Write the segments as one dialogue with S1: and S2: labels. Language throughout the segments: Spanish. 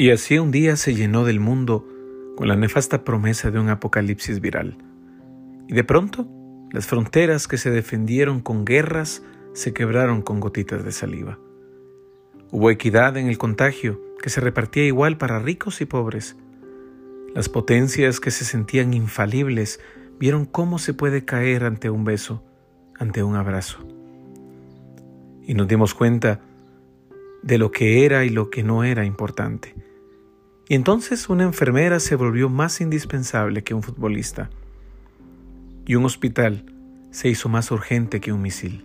S1: Y así un día se llenó del mundo con la nefasta promesa de un apocalipsis viral. Y de pronto, las fronteras que se defendieron con guerras se quebraron con gotitas de saliva. Hubo equidad en el contagio, que se repartía igual para ricos y pobres. Las potencias que se sentían infalibles vieron cómo se puede caer ante un beso, ante un abrazo. Y nos dimos cuenta de lo que era y lo que no era importante. Y entonces una enfermera se volvió más indispensable que un futbolista. Y un hospital se hizo más urgente que un misil.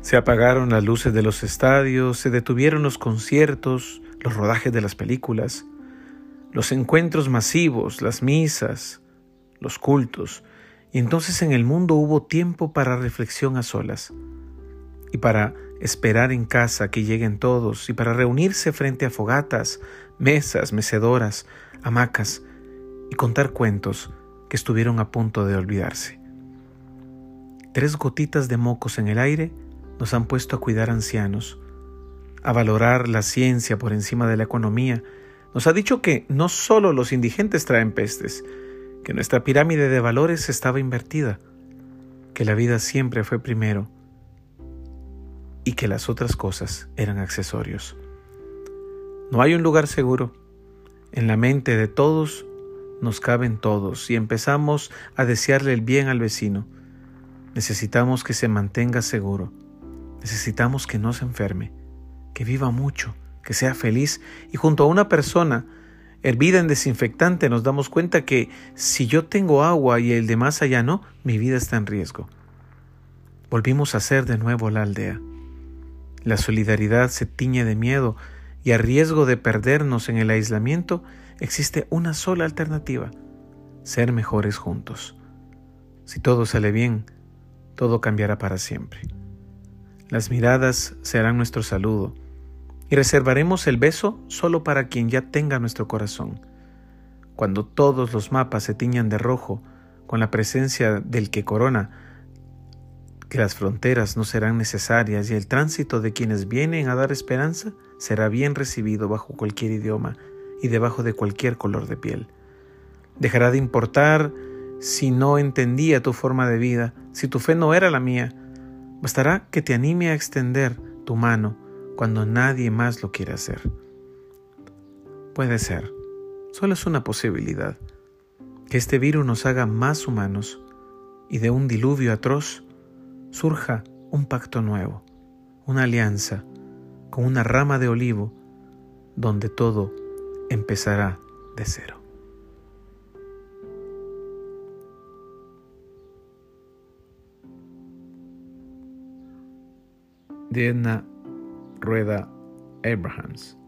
S1: Se apagaron las luces de los estadios, se detuvieron los conciertos, los rodajes de las películas, los encuentros masivos, las misas, los cultos, y entonces en el mundo hubo tiempo para reflexión a solas, y para esperar en casa que lleguen todos, y para reunirse frente a fogatas, mesas, mecedoras, hamacas, y contar cuentos que estuvieron a punto de olvidarse. Tres gotitas de mocos en el aire nos han puesto a cuidar ancianos, a valorar la ciencia por encima de la economía. Nos ha dicho que no solo los indigentes traen pestes, que nuestra pirámide de valores estaba invertida, que la vida siempre fue primero y que las otras cosas eran accesorios. No hay un lugar seguro. En la mente de todos nos caben todos y empezamos a desearle el bien al vecino. Necesitamos que se mantenga seguro Necesitamos que no se enferme, que viva mucho, que sea feliz y junto a una persona hervida en desinfectante nos damos cuenta que si yo tengo agua y el de más allá no, mi vida está en riesgo. Volvimos a ser de nuevo la aldea. La solidaridad se tiñe de miedo y a riesgo de perdernos en el aislamiento existe una sola alternativa, ser mejores juntos. Si todo sale bien, todo cambiará para siempre. Las miradas serán nuestro saludo y reservaremos el beso solo para quien ya tenga nuestro corazón. Cuando todos los mapas se tiñan de rojo con la presencia del que corona, que las fronteras no serán necesarias y el tránsito de quienes vienen a dar esperanza será bien recibido bajo cualquier idioma y debajo de cualquier color de piel. Dejará de importar si no entendía tu forma de vida, si tu fe no era la mía, Bastará que te anime a extender tu mano cuando nadie más lo quiere hacer. Puede ser, solo es una posibilidad, que este virus nos haga más humanos y de un diluvio atroz surja un pacto nuevo, una alianza con una rama de olivo donde todo empezará de cero.
S2: Diana Rueda Abrahams.